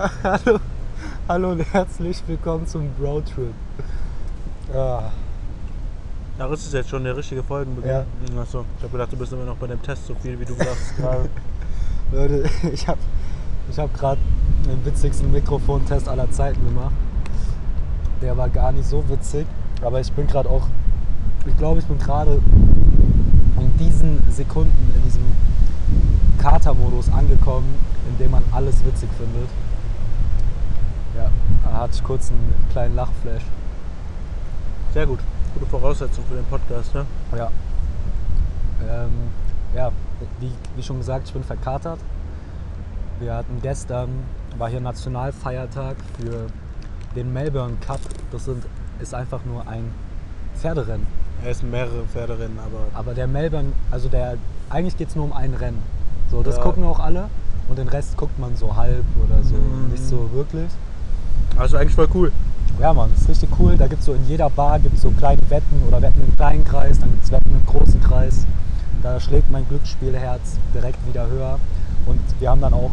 hallo, hallo und herzlich willkommen zum Bro Trip. Ah, Ja, das ist jetzt schon der richtige Folgenbeginn. Ja. Achso, ich habe gedacht, du bist immer noch bei dem Test so viel, wie du sagst gerade. Leute, ich habe ich hab gerade den witzigsten Mikrofontest aller Zeiten gemacht. Der war gar nicht so witzig, aber ich bin gerade auch, ich glaube, ich bin gerade in diesen Sekunden, in diesem Kater-Modus angekommen, in dem man alles witzig findet. Da hatte ich kurz einen kleinen Lachflash. Sehr gut. Gute Voraussetzung für den Podcast, ne? Ja. Ähm, ja, wie, wie schon gesagt, ich bin verkatert. Wir hatten gestern, war hier Nationalfeiertag für den Melbourne Cup. Das sind, ist einfach nur ein Pferderennen. Er ist mehrere Pferderennen, aber Aber der Melbourne, also der, eigentlich geht es nur um ein Rennen. So, das Ja. gucken auch alle und den Rest guckt man so halb oder so, Mhm. nicht so wirklich. Also eigentlich voll cool. Ja, Mann, ist richtig cool. Da gibt es so in jeder Bar gibt's so kleine Wetten oder Wetten im kleinen Kreis, dann gibt es Wetten im großen Kreis. Da schlägt mein Glücksspielherz direkt wieder höher. Und wir haben dann auch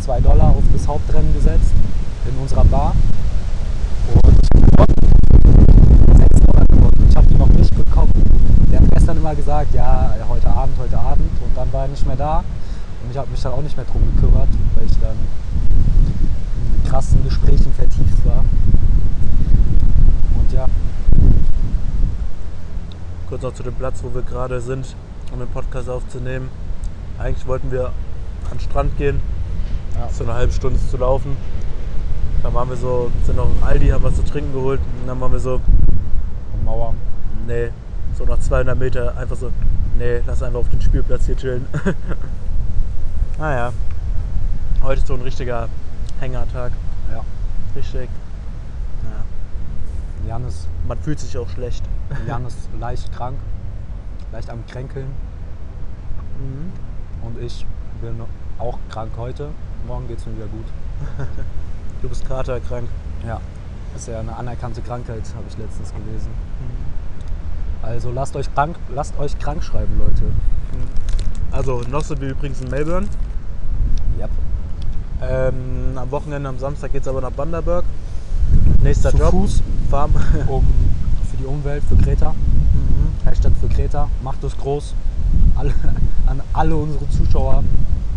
2 Dollar auf das Hauptrennen gesetzt in unserer Bar. Und ich hab gewonnen. 6 Dollar gewonnen. Ich habe die noch nicht bekommen. Der hat gestern immer gesagt, ja, heute Abend, heute Abend. Und dann war er nicht mehr da. Und ich habe mich dann auch nicht mehr drum gekümmert, weil ich dann krassen Gesprächen vertieft war. Und ja, Kurz noch zu dem Platz, wo wir gerade sind, um den Podcast aufzunehmen. Eigentlich wollten wir an den Strand gehen, ja. so eine halbe Stunde zu laufen. Dann waren wir so, sind noch im Aldi, haben was zu trinken geholt. Und dann waren wir so, Mauer. nee, so nach 200 Meter einfach so, nee, lass einfach auf den Spielplatz hier chillen. naja, heute ist so ein richtiger Hängertag. Ja. Richtig. Naja, Jan ist, man fühlt sich auch schlecht. Jan ist leicht krank, leicht am Kränkeln. Mhm. Und ich bin auch krank heute. Morgen geht es mir wieder gut. Du bist katerkrank. Ja. Ist ja eine anerkannte Krankheit, habe ich letztens gelesen. Also lasst euch krank, lasst euch krank schreiben, Leute. Also, noch sind wir übrigens in Melbourne. Ähm, am Wochenende, am Samstag geht es aber nach Banderberg. Nächster Zu Job. Fuß? Farm. Um für die Umwelt, für Kreta. Mhm. Hashtag für Kreta. Macht es groß. Alle, an alle unsere Zuschauer,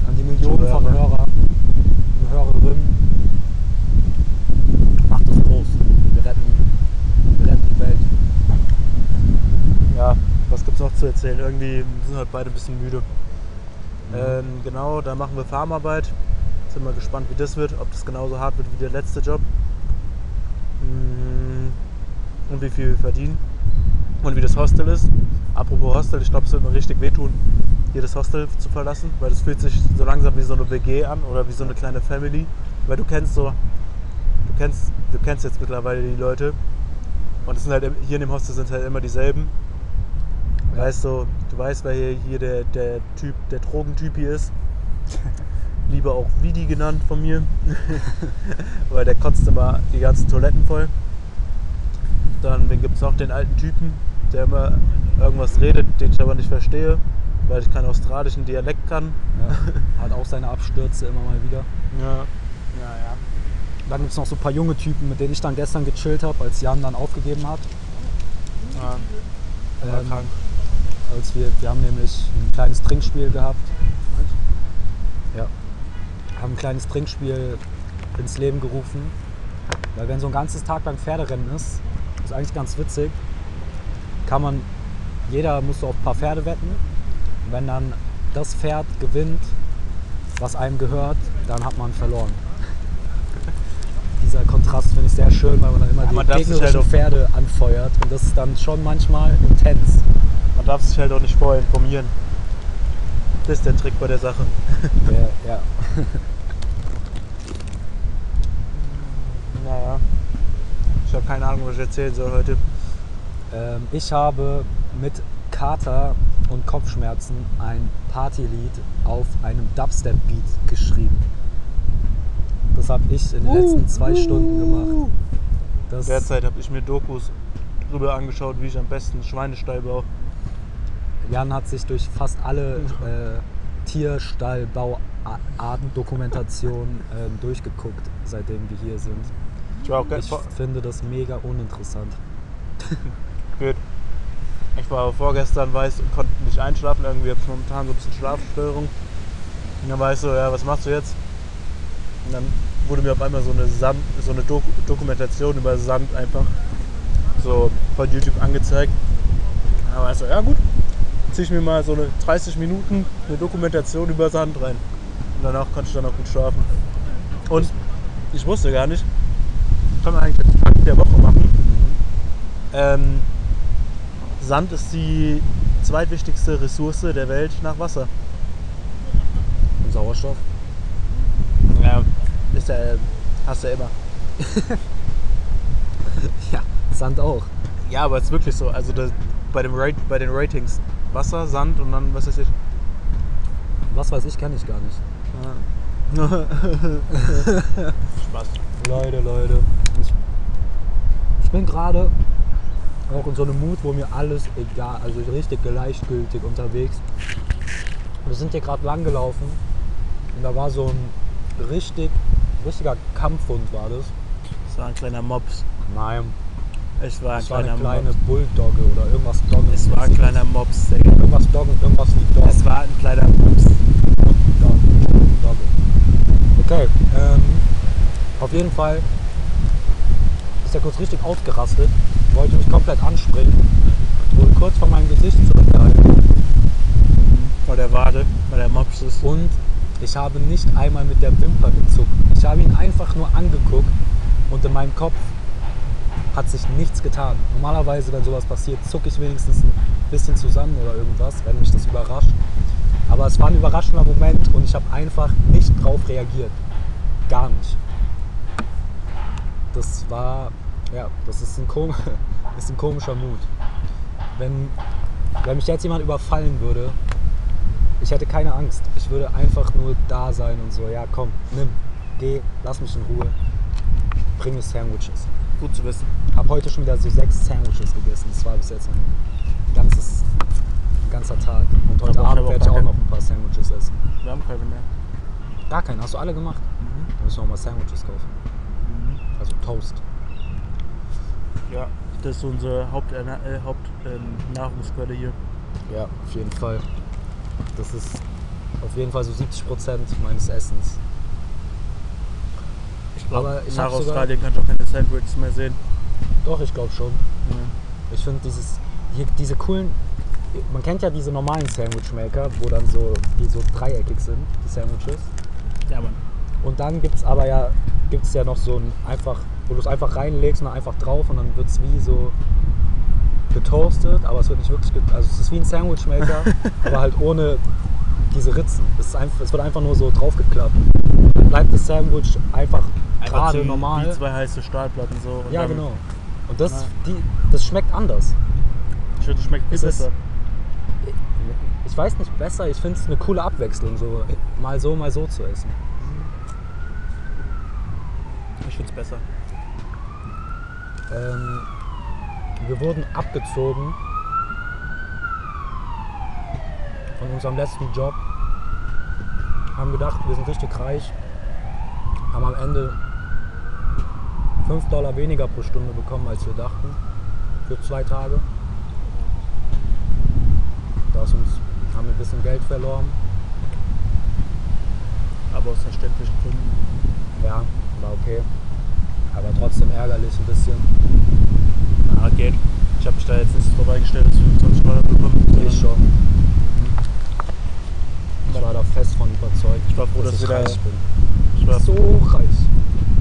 an die Millionen von. Hörer und Hörerinnen. Macht es groß. Wir retten, wir retten die Welt. Ja, was gibt's noch zu erzählen? Irgendwie sind halt beide ein bisschen müde. Mhm. Ähm, genau, da machen wir Farmarbeit. Sind wir gespannt, wie das wird, ob das genauso hart wird wie der letzte Job. Mm, Und wie viel wir verdienen. Und wie das Hostel ist. Apropos Hostel, ich glaube, es wird mir richtig wehtun, hier das Hostel zu verlassen, weil das fühlt sich so langsam wie so eine WG an oder wie so eine kleine Family. Weil du kennst so, du kennst, du kennst jetzt mittlerweile die Leute. Und es sind halt hier in dem Hostel sind halt immer dieselben. Weißt du, du weißt, wer hier, hier der, der Typ, der Drogentyp hier ist. Lieber auch Vidi genannt von mir. Weil der kotzt immer die ganzen Toiletten voll. Dann gibt es noch den alten Typen, der immer irgendwas redet, den ich aber nicht verstehe, weil ich keinen australischen Dialekt kann. Ja. Hat auch seine Abstürze immer mal wieder. Ja, ja, ja. Dann gibt es noch so ein paar junge Typen, mit denen ich dann gestern gechillt habe, als Jan dann aufgegeben hat. ja. Ähm, krank. Als wir, wir haben nämlich ein kleines Trinkspiel gehabt. Haben ein kleines Trinkspiel ins Leben gerufen. Weil wenn so ein ganzes Tag lang Pferderennen ist, ist eigentlich ganz witzig, kann man, jeder muss so auf ein paar Pferde wetten. Und wenn dann das Pferd gewinnt, was einem gehört, dann hat man verloren. Dieser Kontrast finde ich sehr schön, weil man dann immer Ja, die man sich gegnerischen halt Pferde anfeuert. Und das ist dann schon manchmal intens. Man darf sich halt auch nicht vorher informieren. Das ist der Trick bei der Sache. Ja, ja. Naja. Ich habe keine Ahnung, was ich erzählen soll heute. Ähm, ich habe mit Kater und Kopfschmerzen ein Partylied auf einem Dubstep-Beat geschrieben. Das habe ich in den letzten zwei Stunden gemacht. Das, Derzeit habe ich mir Dokus drüber angeschaut, wie ich am besten Schweinestall baue. Jan hat sich durch fast alle äh, Tierstall, Bauartendokumentation ähm, durchgeguckt, seitdem wir hier sind. Ich war auch Ich finde das mega uninteressant. Gut. Ich war vorgestern weiß und konnte nicht einschlafen. Irgendwie habe ich momentan so ein bisschen Schlafstörung. Und dann war ich so, ja, was machst du jetzt? Und dann wurde mir auf einmal so eine, Sand, so eine Doku Dokumentation über Sand einfach so von YouTube angezeigt. Da war ich so, ja gut, ziehe ich mir mal so eine 30 Minuten eine Dokumentation über Sand rein. Und danach konnte ich dann auch gut schlafen. Und ich wusste gar nicht, kann man eigentlich als Fakt der Woche machen. Ähm, Sand ist die zweitwichtigste Ressource der Welt nach Wasser. Und Sauerstoff? Ja, ist ja, hast du ja immer. Ja, Sand auch. Ja, aber es ist wirklich so. Also das, bei, dem Rate, bei den Ratings Wasser, Sand und dann was weiß ich. Was weiß ich, kenne ich gar nicht. Spaß. Leute, Leute. Bin gerade auch in so einem Mut, wo mir alles egal, also richtig gleichgültig unterwegs. Wir sind hier gerade lang gelaufen und da war so ein richtig, richtiger Kampfhund war das. Es war ein kleiner Mops. Nein, Es war ein es war eine kleiner kleine Mops. Bulldogge oder irgendwas Doggen. Es war ein kleiner Mops. Digga. Irgendwas Doggen, irgendwas wie Doggen. Es war ein kleiner Mops. Doggen. Dogge. Okay, ähm, auf jeden Fall ist er kurz richtig ausgerastet, wollte mich komplett anspringen, wurde kurz vor meinem Gesicht zurückgehalten Bei der Wade, bei der Mops ist. und ich habe nicht einmal mit der Wimper gezuckt. Ich habe ihn einfach nur angeguckt und in meinem Kopf hat sich nichts getan. Normalerweise, wenn sowas passiert, zucke ich wenigstens ein bisschen zusammen oder irgendwas, wenn mich das überrascht. Aber es war ein überraschender Moment und ich habe einfach nicht drauf reagiert. Gar nicht. Das war, ja, das ist ein, kom ist ein komischer Mut. Wenn, wenn mich jetzt jemand überfallen würde, ich hätte keine Angst. Ich würde einfach nur da sein und so, ja komm, nimm, geh, lass mich in Ruhe. Bring mir Sandwiches. Gut zu wissen. Hab heute schon wieder so sechs Sandwiches gegessen. Das war bis jetzt ein ganzes, ein ganzer Tag. Und heute Aber Abend werde ich auch noch ein paar Sandwiches essen. Wir haben keine mehr. Gar keinen. Hast du alle gemacht? Dann müssen wir auch mal Sandwiches kaufen. Also Toast. Ja, das ist unsere Hauptnahrungsquelle äh, Haupt, ähm, hier. Ja, auf jeden Fall. Das ist auf jeden Fall so 70 Prozent meines Essens. Ich glaube, nach Australien kannst du auch keine Sandwiches mehr sehen. Doch, ich glaube schon. Ich finde dieses, hier, diese coolen, man kennt ja diese normalen Sandwichmaker, wo dann so, die so dreieckig sind, die Sandwiches. Ja, Mann. Und dann gibt es aber ja, gibt's ja noch so ein einfach, wo du es einfach reinlegst und dann einfach drauf und dann wird es wie so getoastet, aber es wird nicht wirklich, also es ist wie ein Sandwichmaker, aber halt ohne diese Ritzen. Es, ist einfach, es wird einfach nur so draufgeklappt. Dann bleibt das Sandwich einfach gerade normal. Wie zwei heiße Stahlplatten so. Ja, genau. Und das, Ja. die, das schmeckt anders. Ich finde, es schmeckt Es ist- besser. Ich weiß nicht besser, ich finde es eine coole Abwechslung, so mal so, mal so zu essen. Ich finde es besser. Ähm, wir wurden abgezogen von unserem letzten Job, haben gedacht, wir sind richtig reich, haben am Ende 5 Dollar weniger pro Stunde bekommen, als wir dachten, für zwei Tage. Da haben wir ein bisschen Geld verloren. Aber aus verständlichen Gründen. Ja, war okay. Aber trotzdem ärgerlich ein bisschen. Ah, geht. Ich habe mich da jetzt nicht drauf eingestellt, dass wir 25 Dollar bekommen. Ich schon. Ich war da fest von überzeugt, Ich war froh, dass ich wir da- reich bin. Ich war, So reich.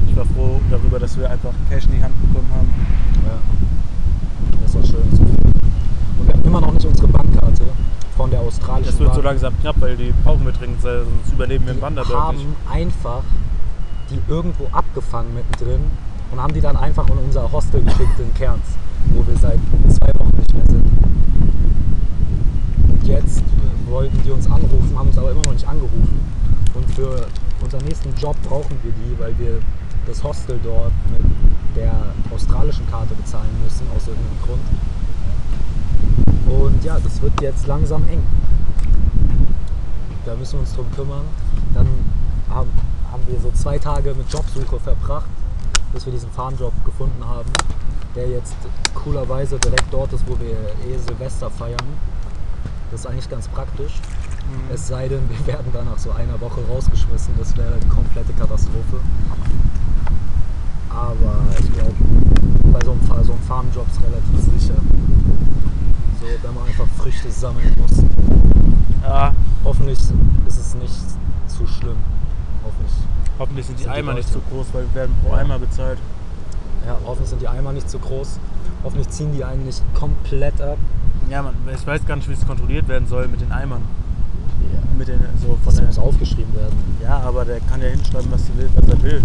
ich war froh darüber, dass wir einfach Cash in die Hand bekommen haben. Ja. Das war schön. Und wir haben immer noch nicht unsere Bankkarte von der australischen Das wird so Bank. langsam knapp, weil die brauchen wir dringend, sonst überleben wir im Wanderberg nicht. haben einfach die irgendwo abgefangen mittendrin und haben die dann einfach in unser Hostel geschickt in Cairns, wo wir seit zwei Wochen nicht mehr sind. Und jetzt äh, wollten die uns anrufen, haben uns aber immer noch nicht angerufen. Und für unseren nächsten Job brauchen wir die, weil wir das Hostel dort mit der australischen Karte bezahlen müssen, aus irgendeinem Grund. Und ja, das wird jetzt langsam eng. da müssen wir uns drum kümmern. Dann haben, haben wir so zwei Tage mit Jobsuche verbracht, bis wir diesen Farmjob gefunden haben, der jetzt coolerweise direkt dort ist, wo wir eh Silvester feiern. Das ist eigentlich ganz praktisch. Mhm. Es sei denn, wir werden dann nach so einer Woche rausgeschmissen. Das wäre eine komplette Katastrophe. Aber ich glaube, bei so einem, Fa- so Farmjob ist relativ sicher. So, wenn man einfach Früchte sammeln muss. Ja, Hoffentlich ist es nicht zu schlimm. Hoffentlich. Hoffentlich sind die Sind die Eimer nicht so Leute. groß, weil wir werden pro Ja. Eimer bezahlt. Ja, hoffentlich sind die Eimer nicht zu groß. Hoffentlich ziehen die einen nicht komplett ab. Ja, man, ich weiß gar nicht, wie es kontrolliert werden soll mit den Eimern. Mit den, so von Das der, muss aufgeschrieben werden. ja, aber der kann ja hinschreiben, was, er will, was er will.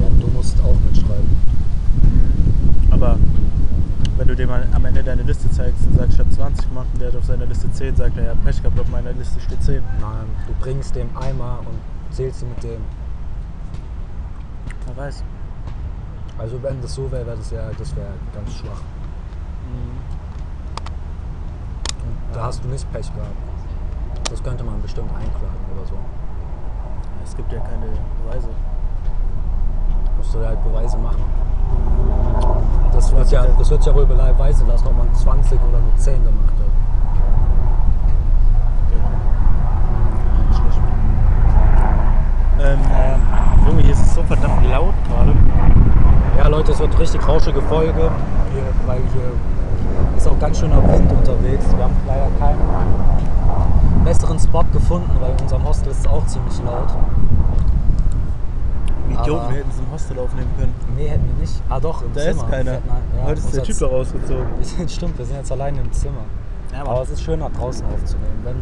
Ja, du musst auch mitschreiben. Aber wenn du dem am Ende deine Liste zeigst und sagst, ich habe 20 gemacht und der hat auf seiner Liste 10, sagt er, ja, Pech gehabt, auf meiner Liste steht 10. Nein, du bringst dem Eimer und zählst ihn mit dem. Wer weiß. Also wenn das so wäre, wäre das ja, das wäre ganz schwach. Und da hast du nicht Pech gehabt. Das könnte man bestimmt einklagen oder so. Es gibt ja keine Beweise. Musst du halt Beweise machen. Das wird ja, das wird ja wohl beweisen lassen, ob man 20 oder nur 10 gemacht hat. Nicht schlecht. Ähm, hier ist so verdammt laut gerade. Ja Leute, es wird richtig rauschige Folge, hier, weil hier ist auch ganz schöner Wind unterwegs. Wir haben leider keinen besseren Spot gefunden, weil in unserem Hostel ist es auch ziemlich laut. Idioten, Aber- wir hätten es im Hostel aufnehmen können. Nee, hätten wir nicht. Ah doch, im Da Zimmer. ist keiner. Hätten ja, Heute ist der Typ da rausgezogen. Stimmt, wir sind jetzt alleine im Zimmer. Ja, Aber es ist schön, nach draußen aufzunehmen. Wenn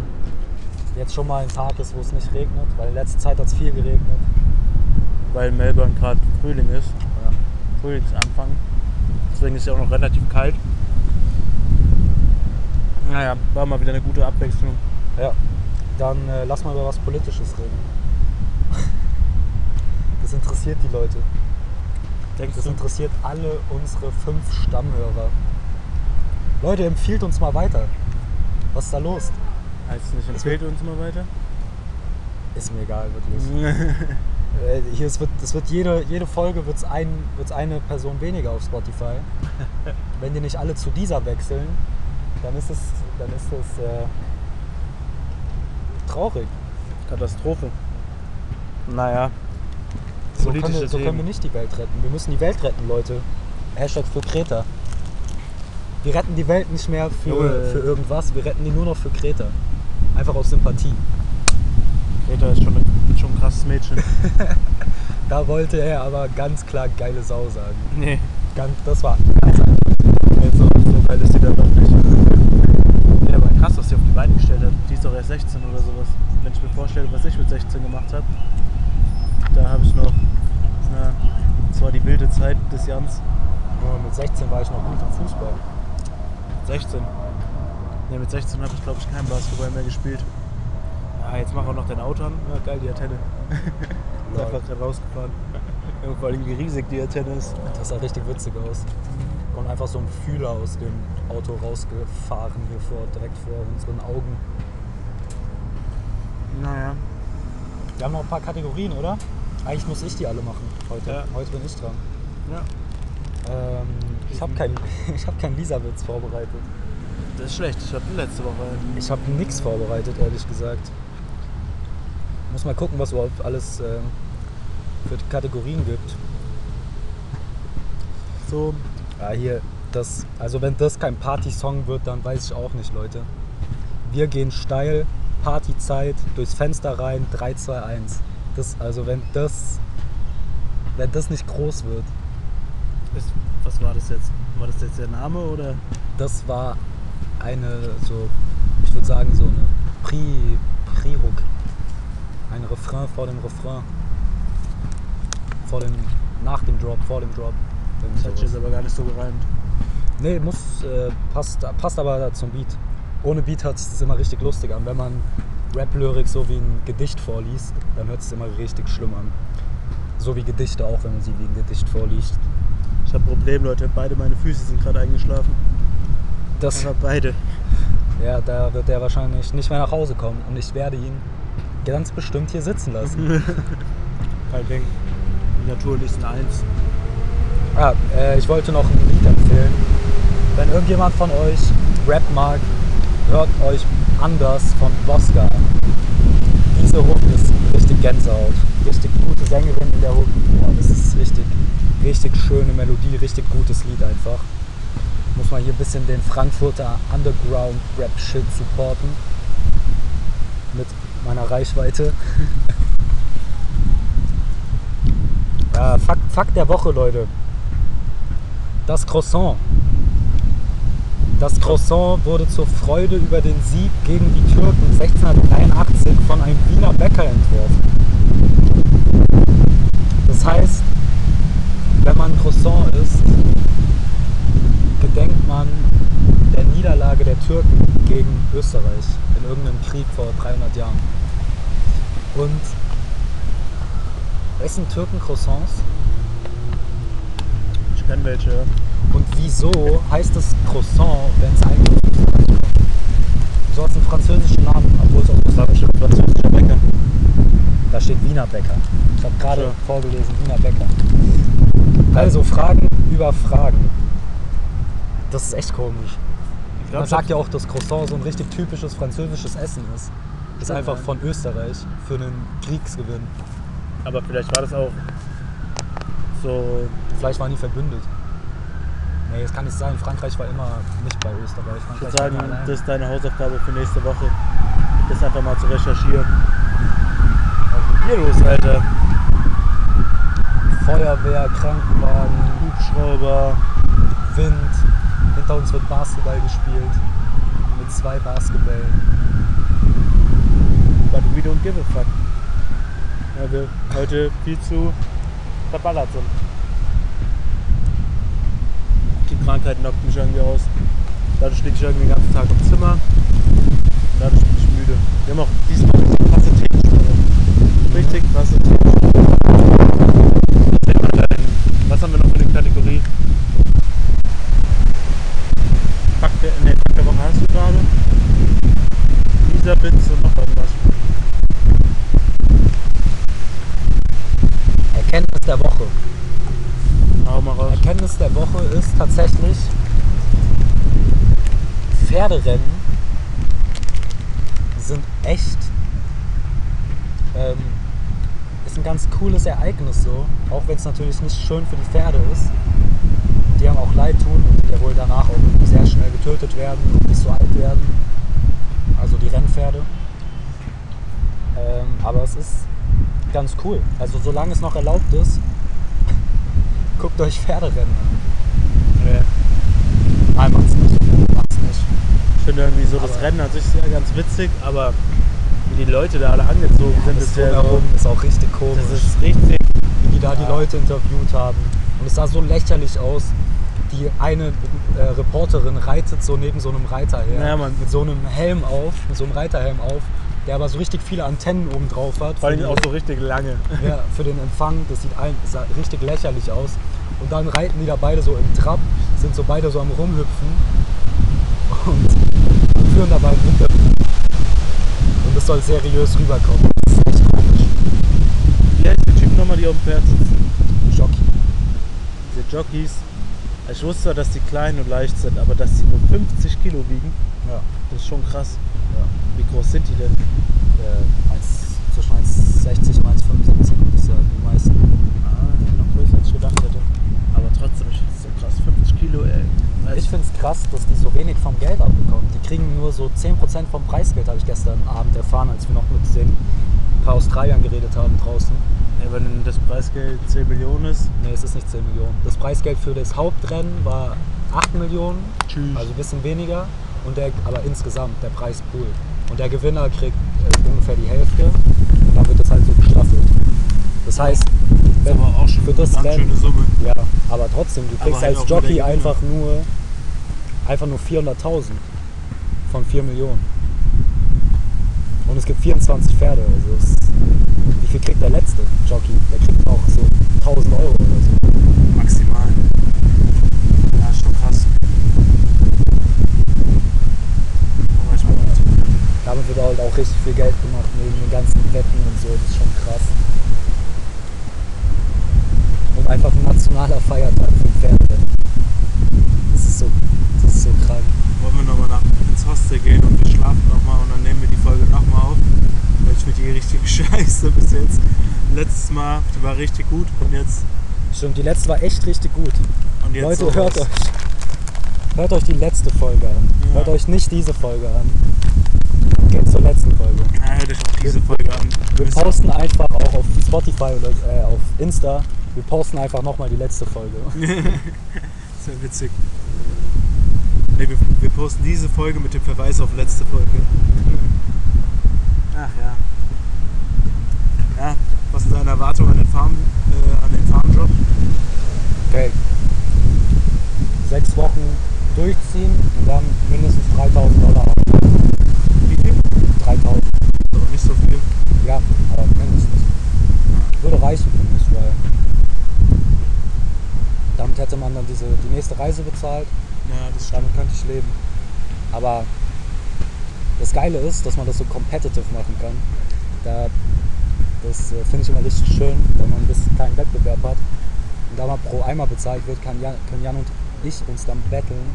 jetzt schon mal ein Tag ist, wo es nicht regnet, weil in letzter Zeit hat es viel geregnet. Weil Melbourne gerade Frühling ist. Ja. Frühlingsanfang. Deswegen ist es ja auch noch relativ kalt. Naja, war mal wieder eine gute Abwechslung. ja. Dann äh, lass mal über was Politisches reden. Das interessiert die Leute. Denkst Das du? interessiert alle unsere fünf Stammhörer. Leute, empfiehlt uns mal weiter. Was ist da los? Heißt es nicht, empfehlt uns mal weiter? Ist mir egal, wirklich. Äh, Hier, es wird, es wird jede, jede Folge wird's ein, wird's eine Person weniger auf Spotify. Wenn die nicht alle zu dieser wechseln, dann ist es, dann ist es äh, traurig. Katastrophe. Naja. So können, wir, Politische so können wir nicht die Welt retten. Wir müssen die Welt retten, Leute. Hashtag für Kreta. Wir retten die Welt nicht mehr für, Junge. für irgendwas, wir retten die nur noch für Kreta. Einfach aus Sympathie. Greta ist schon, ein, schon ein krasses Mädchen. Da wollte er aber ganz klar geile Sau sagen. nee. Ganz, das war ganz Jetzt so, so geil ist die dann doch nicht. Ja, aber krass, was sie auf die Beine gestellt hat. Die ist doch erst 16 oder sowas. Wenn ich mir vorstelle, was ich mit 16 gemacht habe, da habe ich noch, na, das war die wilde Zeit des Jans. Oh, mit 16 war ich noch gut im Fußball. 16. Ne, mit 16 habe ich glaube ich kein Basketball mehr gespielt. Ja, jetzt mach auch noch dein Auto an. Ja, geil, die Antenne. Ist einfach gerade rausgefahren. Ja, vor allem wie riesig die Antenne ist. Das sah richtig witzig aus. Und einfach so ein Fühler aus dem Auto rausgefahren hier vor, direkt vor unseren Augen. Naja. Wir haben noch ein paar Kategorien, oder? Eigentlich muss ich die alle machen heute. Ja. Heute bin ich dran. Ja. Ähm, ich habe keinen ich hab keinen Lisa-Witz vorbereitet. Das ist schlecht. Ich hatte letzte Woche. Ich habe nichts vorbereitet, ehrlich gesagt. Muss mal gucken, was überhaupt alles ähm, für Kategorien gibt. So, Ja, hier, das, also wenn das kein Party-Song wird, dann weiß ich auch nicht, Leute. Wir gehen steil, Partyzeit, durchs Fenster rein, 3, 2, 1. Das, also wenn das, wenn das nicht groß wird, ist, was war das jetzt? War das jetzt der Name oder? das war eine, so, ich würde sagen, so eine Pri, Pri-Hook. Ein Refrain vor dem Refrain. Vor dem, nach dem Drop, vor dem Drop. Das hat jetzt aber gar nicht so gereimt. Nee, muss, äh, passt, passt aber zum Beat. Ohne Beat hört das immer richtig lustig an. Wenn man Rap-Lyrik so wie ein Gedicht vorliest, dann hört es immer richtig schlimm an. So wie Gedichte auch, wenn man sie wie ein Gedicht vorliest. Ich habe ein Problem, Leute. Beide meine Füße sind gerade eingeschlafen. Das, Aber beide. ja, da wird er wahrscheinlich nicht mehr nach Hause kommen und ich werde ihn ganz bestimmt hier sitzen lassen. Kein Ding. Die Natur ist ein Eins. Ah, äh, ich wollte noch ein Lied empfehlen. Wenn irgendjemand von euch Rap mag, hört euch Anders von Bosca an. Diese Hook ist richtig Gänsehaut. Richtig gute Sängerin in der Hook. Boah, das ist richtig, richtig schöne Melodie, richtig gutes Lied einfach. Muss man hier ein bisschen den Frankfurter Underground Rap Shit supporten. Meiner Reichweite. ja, Fakt, Fakt der Woche, Leute. Das Croissant. Das Croissant wurde zur Freude über den Sieg gegen die Türken 1683 von einem Wiener Bäcker entworfen. Das heißt, wenn man Croissant isst, gedenkt man Niederlage der Türken gegen Österreich in irgendeinem Krieg vor 300 Jahren. Und essen Türken Croissants? Ich kenne welche. Und wieso heißt es Croissant, wenn es eigentlich? So hat es einen französischen Namen, obwohl es aus Das Österreich bestimmt französischer Bäcker. Da steht Wiener Bäcker. Ich habe gerade Ja. vorgelesen, Wiener Bäcker. Also Fragen über Fragen. Das ist echt komisch. Ich Man sagt ja auch, dass Croissant so ein richtig typisches französisches Essen ist. Ist einfach von Österreich für einen Kriegsgewinn. Aber vielleicht war das auch so. Vielleicht waren die verbündet. Nee, das kann nicht sein. Frankreich war immer nicht bei Österreich. Ich Frankreich würde war sagen, allein. das ist deine Hausaufgabe für nächste Woche. Das einfach mal zu recherchieren. Was ist hier los, Alter? Feuerwehr, Krankenwagen, Hubschrauber. Wind. Uns wird Basketball gespielt. Mit zwei Basketballen. But we don't give a fuck. Weil wir heute viel zu verballert sind. Die Krankheit knockt mich irgendwie aus. Dadurch liege ich irgendwie den ganzen Tag im Zimmer. Und dadurch bin ich müde. Wir haben auch diesmal richtig krasse Themensprünge. Richtig krasse Themensprünge. Was haben wir noch für eine Kategorie? Fakt der, nee, Fakt der Woche hast du gerade. Dieser Witz und noch irgendwas. Erkenntnis der Woche. Hau mal raus. Erkenntnis der Woche ist tatsächlich, Pferderennen sind echt, ähm, ist ein ganz cooles Ereignis so, auch wenn es natürlich nicht schön für die Pferde ist. Die haben auch Leid tun und die ja wohl danach auch sehr schnell getötet werden und nicht so alt werden. Also die Rennpferde. Ähm, aber es ist ganz cool. Also solange es noch erlaubt ist, guckt euch Pferderennen an. Nee. Nein, macht's nicht. Macht's nicht. Ich finde irgendwie so das Aber- Rennen an sich ja ganz witzig, aber wie die Leute da alle angezogen sind, das ist ja so, ist auch richtig komisch, das ist richtig. wie die da die ja. Leute interviewt haben. Und es sah so lächerlich aus. Die eine äh, Reporterin reitet so neben so einem Reiter her. Ja, Mann. Mit so einem Helm auf, mit so einem Reiterhelm auf, der aber so richtig viele Antennen oben drauf hat. Vor allem auch so richtig lange. ja, für den Empfang, das sieht ein, das sah richtig lächerlich aus. Und dann reiten die da beide so im Trab, sind so beide so am rumhüpfen und führen dabei ein Interview. Und das soll seriös rüberkommen. Das ist echt komisch. Wie heißt die Typen nochmal, die auf dem Pferd sitzen? Jockey. Diese Jockeys. Ich wusste zwar, dass die klein und leicht sind, aber dass sie nur 50 Kilo wiegen, Ja. das ist schon krass. ja. Wie groß sind die denn? Äh, 1, zwischen 1,60 und 1,75 würde ich sagen, die meisten. Ah, noch größer als ich gedacht hätte. Aber trotzdem, ich finde es so krass. 50 Kilo, ey. Weiß Ich finde es krass, dass die so wenig vom Geld abbekommen. Die kriegen nur so 10% vom Preisgeld, habe ich gestern Abend erfahren, als wir noch mit den paar Australiern geredet haben draußen. Nee, wenn das Preisgeld 10 Millionen ist, Nee, es ist nicht 10 Millionen. Das Preisgeld für das Hauptrennen war 8 Millionen, tschüss. also ein bisschen weniger. Und der, aber insgesamt der Preispool. Und der Gewinner kriegt äh, ungefähr die Hälfte. Und dann wird das halt so gestaffelt. Das heißt, wenn, für das Rennen, Summe. ja, aber trotzdem, du Aber kriegst halt als auch Jockey einfach nur, einfach nur 400.000 von 4 Millionen. Und es gibt 24 Pferde. Also es, wie viel kriegt der letzte Jockey? Der kriegt auch so 1000 Euro oder so. Maximal. Ja, ist schon krass. Aber ich bin Damit wird halt auch richtig viel Geld gemacht, neben den ganzen Wetten und so, das ist schon krass. Und einfach ein nationaler Feiertag für den Fernsehen. Das ist so, das ist so krank. Wollen wir nochmal nach ins Hostel gehen und wir schlafen nochmal und dann nehmen wir die Folge nochmal auf. Weil ich finde die scheiße bis jetzt. Letztes Mal, die war richtig gut und jetzt. Stimmt, die letzte war echt richtig gut. Und jetzt Leute, sowas. hört euch. Hört euch die letzte Folge an. Ja. Hört euch nicht diese Folge an. Geht zur letzten Folge. Ja, hört euch auch diese Folge an. Wir ihr- posten einfach auch auf Spotify oder äh, auf Insta. Wir posten einfach nochmal die letzte Folge. Sehr witzig. Nee, wir, wir posten diese Folge mit dem Verweis auf letzte Folge. Ach ja. Ja, was sind deine Erwartungen an den Farm, äh, an den Farmjob? Okay. Sechs Wochen durchziehen und dann mindestens 3000 Dollar. Wie viel? 3000. Aber nicht so viel. Ja, aber mindestens. Würde reichen für mich, weil damit hätte man dann diese, die nächste Reise bezahlt. Ja, das stimmt. Damit könnte ich leben. Aber das Geile ist, dass man das so competitive machen kann. Da, das äh, finde ich immer richtig schön, wenn man ein bisschen keinen Wettbewerb hat. Und da mal pro Eimer bezahlt wird, kann Jan, können Jan und ich uns dann betteln,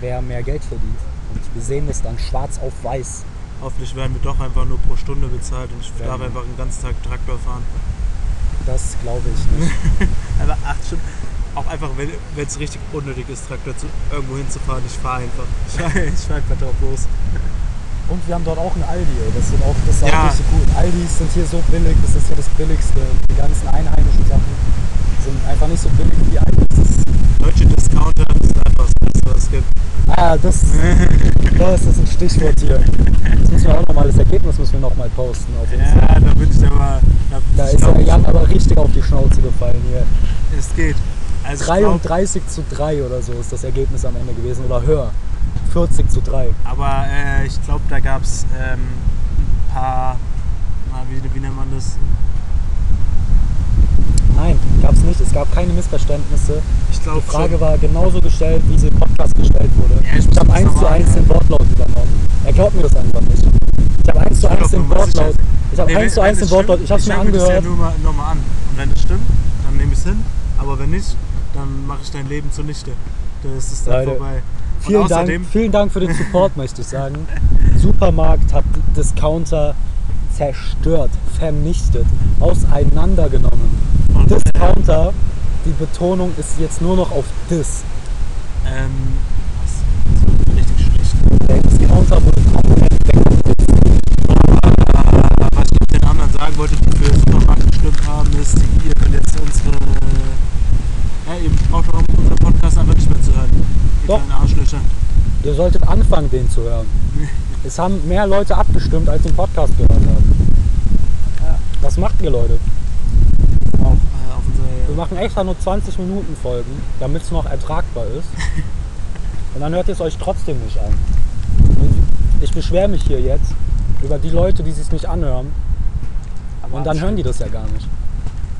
wer mehr Geld verdient. Und wir sehen das dann schwarz auf weiß. Hoffentlich werden wir doch einfach nur pro Stunde bezahlt und ich Ja. darf einfach den ganzen Tag Traktor fahren. Das glaube ich nicht. Einfach acht Stunden. Auch einfach, wenn es richtig unnötig ist, Traktor zu, irgendwo hinzufahren. Ich fahre einfach. Ich fahre fahr einfach drauf los. Und wir haben dort auch ein Aldi, das sind auch, das ist Ja. auch richtig gut. Aldis sind hier so billig, das ist hier das Billigste. Die ganzen einheimischen Sachen sind einfach nicht so billig wie Aldis. Deutsche Discounter das ist einfach das Beste, was es gibt. ah, das, das ist ein Stichwort hier. Das müssen wir auch nochmal, das Ergebnis müssen wir nochmal posten auf Insta. Ja, da bin ich aber. Da, Da ist der Jan aber richtig auf die Schnauze gefallen hier. Es geht. Also ich glaub, 33 zu 3 oder so ist das Ergebnis am Ende gewesen oder höher. 40 zu 3. aber äh, ich glaube, da gab es ähm, ein paar. Na, wie, wie nennt man das? Nein, gab es nicht. Es gab keine Missverständnisse. Ich glaube, Die Frage war genauso gestellt, wie sie im Podcast gestellt wurde. Ja, ich ich habe das eins zu nochmal eins den Wortlaut übernommen. Er glaubt mir das einfach nicht. Ich habe eins zu eins den Wortlaut. Ich habe eins zu eins den Wortlaut. Ich habe es mir angehört. ja nur mal, noch mal an. Und wenn es stimmt, dann nehme ich es hin. Aber wenn nicht, dann mache ich dein Leben zunichte. Das ist dann Leute, vorbei. Vielen außerdem, Dank, vielen Dank für den Support, möchte ich sagen. Supermarkt hat Discounter zerstört, vernichtet, auseinandergenommen. Und, äh, Discounter, die Betonung ist jetzt nur noch auf Dis. ähm, was? Das war richtig schlecht. Der Discounter wurde komplett weggedisst. Ah, was ich den anderen sagen wollte, die für Supermarkt gestimmt haben, ist, ihr könnt jetzt unsere. Ja, ihr braucht auch unseren Podcast einfach nicht mehr zu hören. Ihr Doch. kleinen Arschlöcher. Ihr solltet anfangen, den zu hören. Es haben mehr Leute abgestimmt, als den Podcast gehört haben. Ja. Was macht ihr, Leute? Auf, äh, auf Wir unsere. machen extra nur 20 Minuten Folgen, damit es noch ertragbar ist. Und dann hört ihr es euch trotzdem nicht an. Und ich beschwere mich hier jetzt über die Leute, die es nicht anhören. Und dann hören die das ja gar nicht.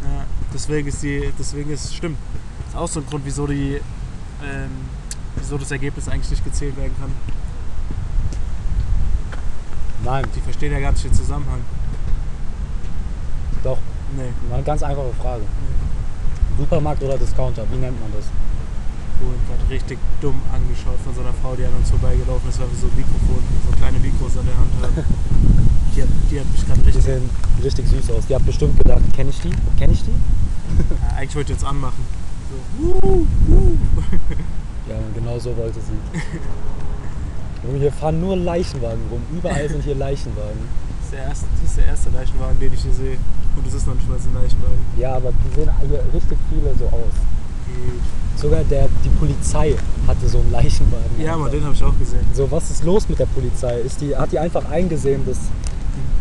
Ja, deswegen ist die, deswegen ist stimmt. Das ist auch so ein Grund, wieso die, ähm, wieso das Ergebnis eigentlich nicht gezählt werden kann. Nein, Die verstehen ja gar nicht den Zusammenhang. doch. Nee. War eine ganz einfache Frage. Supermarkt oder Discounter, wie nennt man das? Wurden gerade richtig dumm angeschaut von so einer Frau, die an uns vorbeigelaufen ist, weil wir so Mikrofon, so kleine Mikros an der Hand haben. Die hat, die hat mich gerade Die richtig. sehen richtig süß aus. Die hat bestimmt gedacht, kenne ich die? Kenne ich die? Ja, eigentlich wollte ich jetzt anmachen. So. Ja, genau so wollte sie. Und hier fahren nur Leichenwagen rum. Überall sind hier Leichenwagen. Das ist, der erste, das ist der erste Leichenwagen, den ich hier sehe. Und es ist noch nicht mal so ein Leichenwagen. Ja, aber die sehen hier richtig viele so aus. Geht. Sogar der, die Polizei hatte so einen Leichenwagen. Ja, aber den habe ich auch gesehen. So, was ist los mit der Polizei? Ist die, hat die einfach eingesehen, dass,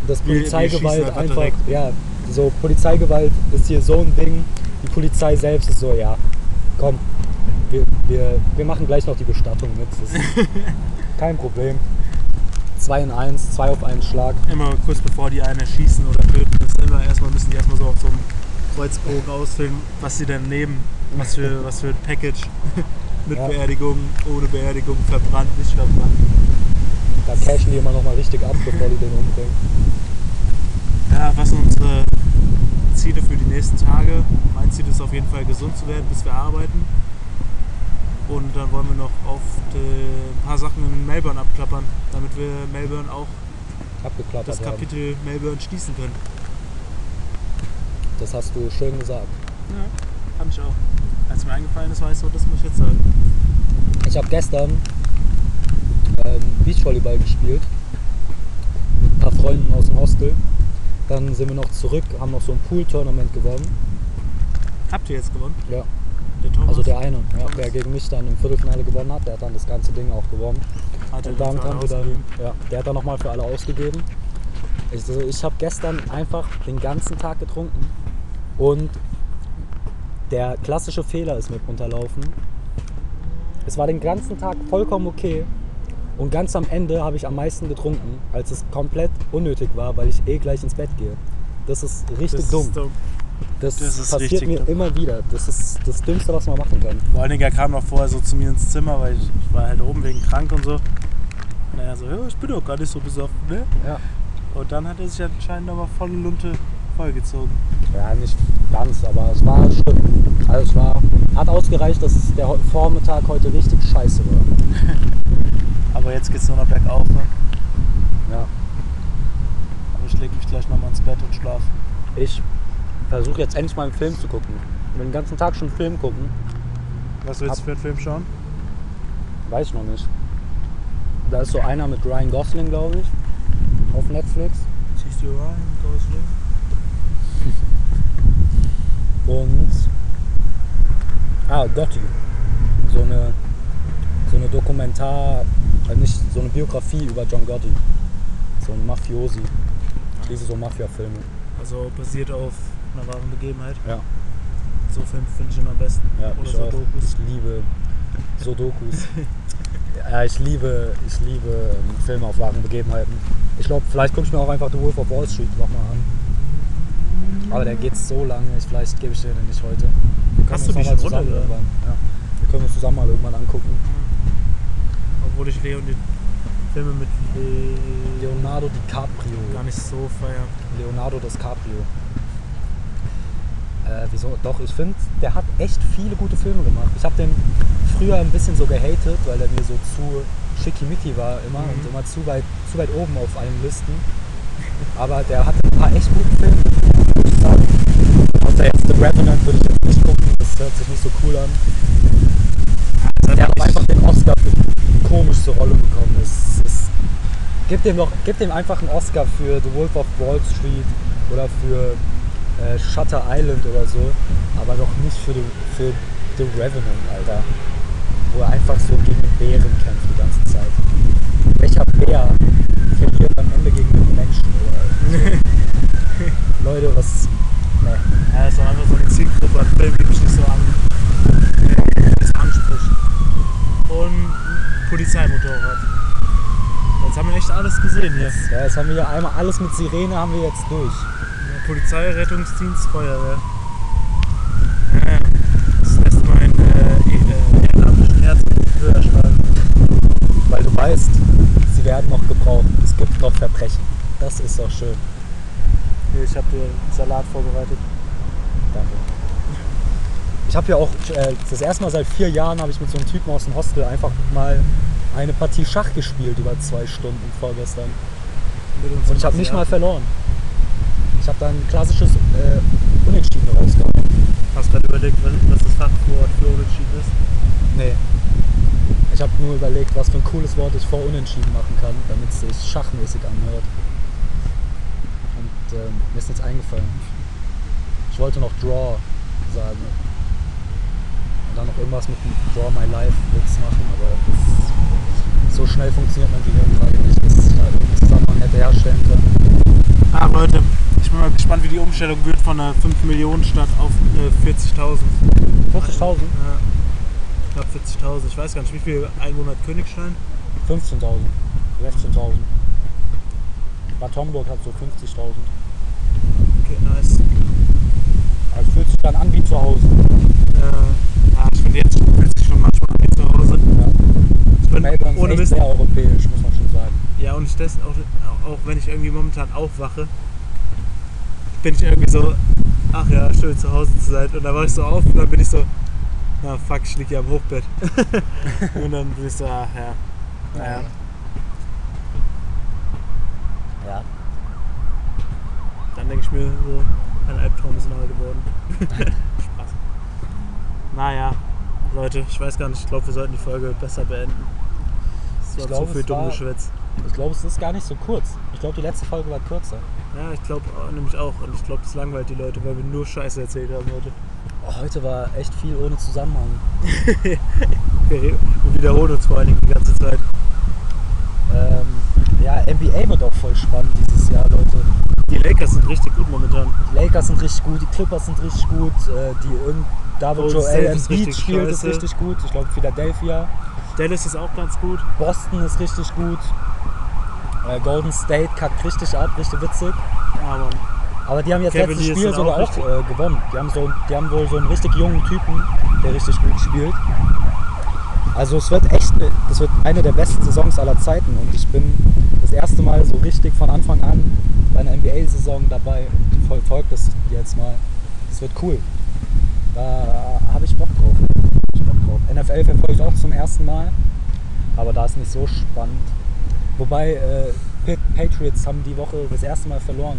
dass Wir- wir Polizeigewalt einfach einfach, direkt. ja, so Polizeigewalt ist hier so ein Ding. Die Polizei selbst ist so, ja, komm, wir, wir, wir machen gleich noch die Bestattung mit. Das ist kein Problem. Zwei in eins, zwei auf einen Schlag. Immer kurz bevor die einen erschießen oder töten, ist immer erstmal müssen die erstmal so auf so einem Kreuzbogen ausfüllen, was sie denn nehmen, was für, was für ein Package. Mit Ja. Beerdigung, ohne Beerdigung, verbrannt, nicht verbrannt. Da cashen die immer noch mal richtig ab, bevor die den umbringen. Ja, was sind unsere Ziele für die nächsten Tage? Mein Ziel ist auf jeden Fall gesund zu werden, bis wir arbeiten. Und dann wollen wir noch auf ein paar Sachen in Melbourne abklappern, damit wir Melbourne auch das haben. Kapitel Melbourne schließen können. Das hast du schön gesagt. Ja, fand ich auch. Als mir eingefallen ist, ich so, das muss ich jetzt sagen. Ich habe gestern ähm, Beachvolleyball gespielt mit ein paar Freunden aus dem Hostel. Dann sind wir noch zurück, haben noch so ein Pool-Tournament gewonnen. Habt ihr jetzt gewonnen? Ja, Der Thomas? also der eine, ja, Thomas. der gegen mich dann im Viertelfinale gewonnen hat, der hat dann das ganze Ding auch gewonnen. Hat Und damit haben wir dann, ja, der hat dann nochmal für alle ausgegeben. Ich, also ich habe gestern einfach den ganzen Tag getrunken und der klassische Fehler ist mir unterlaufen. Es war den ganzen Tag vollkommen okay und ganz am Ende habe ich am meisten getrunken, als es komplett unnötig war, weil ich eh gleich ins Bett gehe. Das ist richtig Das dumm. ist dumm. Das, das ist passiert richtig mir immer wieder. Das ist das Dümmste, was man machen kann. Vor allen Dingen, er kam noch vorher so zu mir ins Zimmer, weil ich, ich war halt oben wegen krank und so. Und er so, ja, ich bin doch gar nicht so besoffen, ne? Ja. Und dann hat er sich anscheinend aber volle Lunte vollgezogen. Ja, nicht ganz, aber es war schlimm. Also es war, hat ausgereicht, dass der Vormittag heute richtig scheiße war. Aber jetzt geht's nur noch bergauf. Ne? Ja. Aber ich leg mich gleich nochmal ins Bett und schlaf. Ich versuche jetzt endlich mal einen Film zu gucken. Ich will den ganzen Tag schon einen Film gucken. Was willst du für einen Film schauen? Weiß ich noch nicht. Da ist so einer mit Ryan Gosling, glaube ich, auf Netflix. Siehst du Ryan Gosling? Und. Ah, Gotti. So eine, so eine Dokumentar, äh, nicht so eine Biografie über John Gotti. So ein Mafiosi. Ich liebe so Mafia-Filme. Also basiert auf einer wahren Begebenheit. Ja. So Film finde ich immer am besten. Ja, Oder ich so auch. Dokus. Ich liebe so Dokus. ja, ich liebe, ich liebe ähm, Filme auf wahren Begebenheiten. Ich glaube, vielleicht gucke ich mir auch einfach The Wolf of Wall Street nochmal an. Aber der geht so lange, ich, vielleicht gebe ich dir den nicht heute. Wir Hast du noch mal zusammen runtergeladen? irgendwann. Ja. Wir können uns zusammen mal irgendwann angucken. Obwohl ich Leon die Filme mit Le Leonardo DiCaprio. gar nicht so feier. Leonardo DiCaprio. Äh, wieso? Doch, ich finde, der hat echt viele gute Filme gemacht. Ich habe den früher ein bisschen so gehatet, weil er mir so zu schickimicki war immer Mhm. und immer zu weit, zu weit oben auf allen Listen. Aber der hat ein paar echt gute Filme, würde ich sagen. Außer jetzt The Revenant würde ich jetzt nicht gucken, das hört sich nicht so cool an. Der hat einfach den Oscar für die komischste Rolle bekommen. Es, es, gib, dem doch, gib dem einfach einen Oscar für The Wolf of Wall Street oder für äh, Shutter Island oder so, aber doch nicht für The, für The Revenant, Alter. Wo er einfach so gegen den Bären kämpft die ganze Zeit. Welcher Bär verliert am Ende gegen den Menschen? Oder so? Leute, was. Ne. Ja, ist doch einfach so eine Zielgruppe Film, die mich nicht so an, äh, das anspricht. Und Polizeimotorrad. Jetzt haben wir echt alles gesehen hier. Ja, jetzt haben wir hier einmal alles mit Sirene haben wir jetzt durch. Polizei, Rettungsdienst, Feuerwehr. Ja, das lässt mein äh, eh- äh, ehrenamtlichen Herz höher schlagen. Weil du weißt, sie werden noch gebraucht. Es gibt noch Verbrechen. Das ist doch schön. Hier, ich habe dir einen Salat vorbereitet. Danke. Ich habe ja auch äh, das erste Mal seit vier Jahren habe ich mit so einem Typen aus dem Hostel einfach mal eine Partie Schach gespielt über zwei Stunden vorgestern. Und ich habe nicht mal verloren. Ich habe da ein klassisches äh, Unentschieden rausgehauen. Hast gerade überlegt, was das Fachwort für Unentschieden ist? Nee. Ich habe nur überlegt, was für ein cooles Wort ich vor Unentschieden machen kann, damit es sich schachmäßig anhört. Und ähm, mir ist nichts eingefallen. Ich wollte noch Draw sagen. Und dann noch irgendwas mit dem Draw My Life Witz machen, aber das, so schnell funktioniert mein Gehirn gerade nicht, dass ich da irgendeinen Zusammenhang hätte herstellen können. Ah, Leute, ich bin mal gespannt, wie die Umstellung wird von einer 5 Millionen Stadt auf äh, 40.000. 40.000? Ja. Ich glaube 40.000. Ich weiß gar nicht, wie viel Einwohner hat Königstein? 15.000, 16.000. Bad Homburg hat so 50.000. Okay, nice. Also fühlt sich dann an wie zu Hause. Äh, ja, ich finde jetzt fühlt sich schon manchmal an wie zu Hause. Ja. Ich bin Melbourne ohne ist Mist. sehr europäisch, muss man. Ja, und das auch, auch wenn ich irgendwie momentan aufwache, bin ich irgendwie so, ach ja, schön zu Hause zu sein. Und dann war ich so auf und dann bin ich so, na fuck, ich liege ja am Hochbett. und dann bin ich so, ach ja, naja. Ja. Dann denke ich mir so, ein Albtraum ist nahe geworden. Spaß. Naja, Leute, ich weiß gar nicht, ich glaube, wir sollten die Folge besser beenden. Es war zu viel dumm Geschwätz. Ich glaube, es ist gar nicht so kurz. Ich glaube, die letzte Folge war kürzer. Ja, ich glaube nämlich auch. Und ich glaube, das langweilt die Leute, weil wir nur Scheiße erzählt haben heute. Oh, heute war echt viel ohne Zusammenhang. Wir wiederholen uns vor allen Dingen die ganze Zeit. Ähm, ja, NBA wird auch voll spannend dieses Jahr, Leute. Die Lakers sind richtig gut momentan. Die Lakers sind richtig gut, die Clippers sind richtig gut, äh, die irgend David Joel Embiid spielt ist scheiße. richtig gut. Ich glaube Philadelphia, Dallas ist auch ganz gut. Boston ist richtig gut. Äh, Golden State kackt richtig ab, richtig witzig. Ja, Mann. Aber die haben jetzt Cavaliers letztes Spiel sogar auch auch äh, gewonnen. Die haben, so, die haben wohl so einen richtig jungen Typen, der richtig gut spielt. Also es wird echt, das wird eine der besten Saisons aller Zeiten und ich bin das erste Mal so richtig von Anfang an bei einer NBA-Saison dabei und verfolge das jetzt mal. Das wird cool. Da habe ich Bock drauf. Drauf. NFL verfolge ich auch zum ersten Mal, aber da ist nicht so spannend. Wobei äh, Pa- Patriots haben die Woche das erste Mal verloren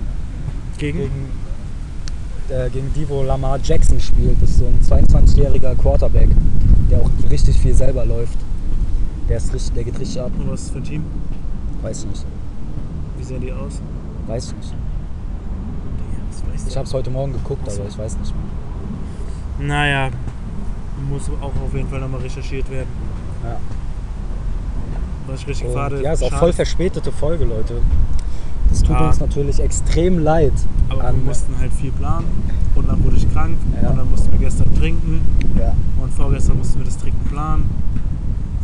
Gegen? gegen, äh, gegen die, wo Lamar Jackson spielt. Das ist so ein 22-jähriger Quarterback, der auch richtig viel selber läuft. Der, ist richtig, der geht richtig ab. Und was für ein Team? Weiß ich nicht. Wie sehen die aus? Weiß ich nicht. Das weiß Ich habe es heute Morgen geguckt, Ach so. aber ich weiß nicht mehr. Naja, muss auch auf jeden Fall nochmal recherchiert werden. Ja. Was ich richtig Und, fade. ja, ist auch schade- voll verspätete Folge, Leute. Das tut Ja. uns natürlich extrem leid. Aber an- wir mussten halt viel planen. Und dann wurde ich krank. Ja. Und dann mussten wir gestern trinken. ja. Und vorgestern mussten wir das Trinken planen.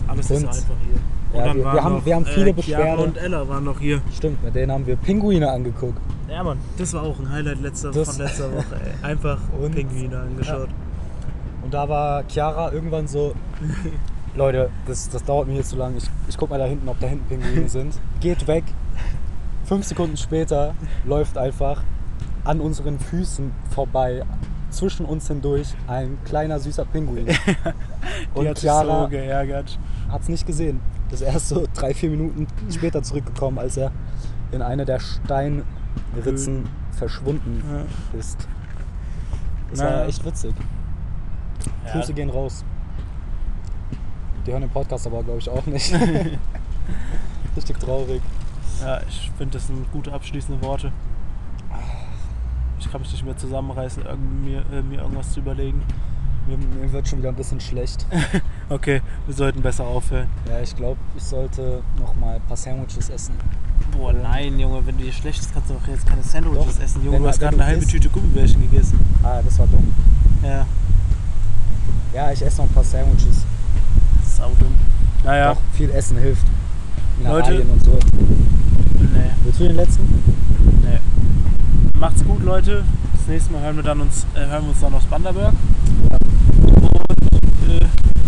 Alles ist Und- so einfach hier. Und Ja, dann wir- waren wir haben- noch, wir haben viele äh, Chiara Beschwerden. und Ella waren noch hier. Stimmt, mit denen haben wir Pinguine angeguckt. Ja, Mann, das war auch ein Highlight letzter, Das- von letzter Woche. Ey. Einfach Und- Pinguine angeschaut. Und da war Chiara irgendwann so, Leute, das, das dauert mir hier zu lang. Ich, ich guck mal da hinten, ob da hinten Pinguine sind. Geht weg. Fünf Sekunden später läuft einfach an unseren Füßen vorbei, zwischen uns hindurch, ein kleiner süßer Pinguin. Und hat Chiara so geärgert. hat es nicht gesehen. Das ist erst so drei, vier Minuten später zurückgekommen, als er in eine der Steinritzen verschwunden ist. Das war echt witzig. Ja. Grüße gehen raus. Die hören den Podcast aber, glaube ich, auch nicht. Richtig traurig. Ja, ich finde, das sind gute abschließende Worte. Ich kann mich nicht mehr zusammenreißen, mir, äh, mir irgendwas zu überlegen. Mir, mir wird schon wieder ein bisschen schlecht. Okay, wir sollten besser aufhören. Ja, ich glaube, ich sollte noch mal ein paar Sandwiches essen. Boah, nein, Junge, wenn dir schlecht ist, kannst du doch jetzt keine Sandwiches Doch. essen. Junge, du hast gerade du eine halbe isst- Tüte Gummibärchen gegessen. Ah, das war dumm. Ja, Ja, ich esse noch ein paar Sandwiches. saudumm. Naja, Doch, viel Essen hilft. Leute- Mineralien und so. nee, Willst du den letzten? nee. Macht's gut, Leute. Das nächste Mal hören wir, dann uns, äh, hören wir uns dann aus Banderberg. Und, äh,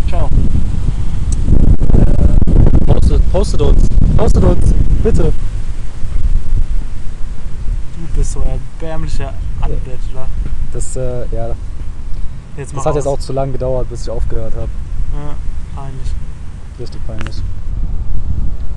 ciao. Postet, postet uns. Postet uns. Bitte. Du bist so ein erbärmlicher Anbettler. Das, äh, ja, Jetzt das hat jetzt raus. auch zu lange gedauert, bis ich aufgehört habe. Ja, peinlich. Richtig peinlich.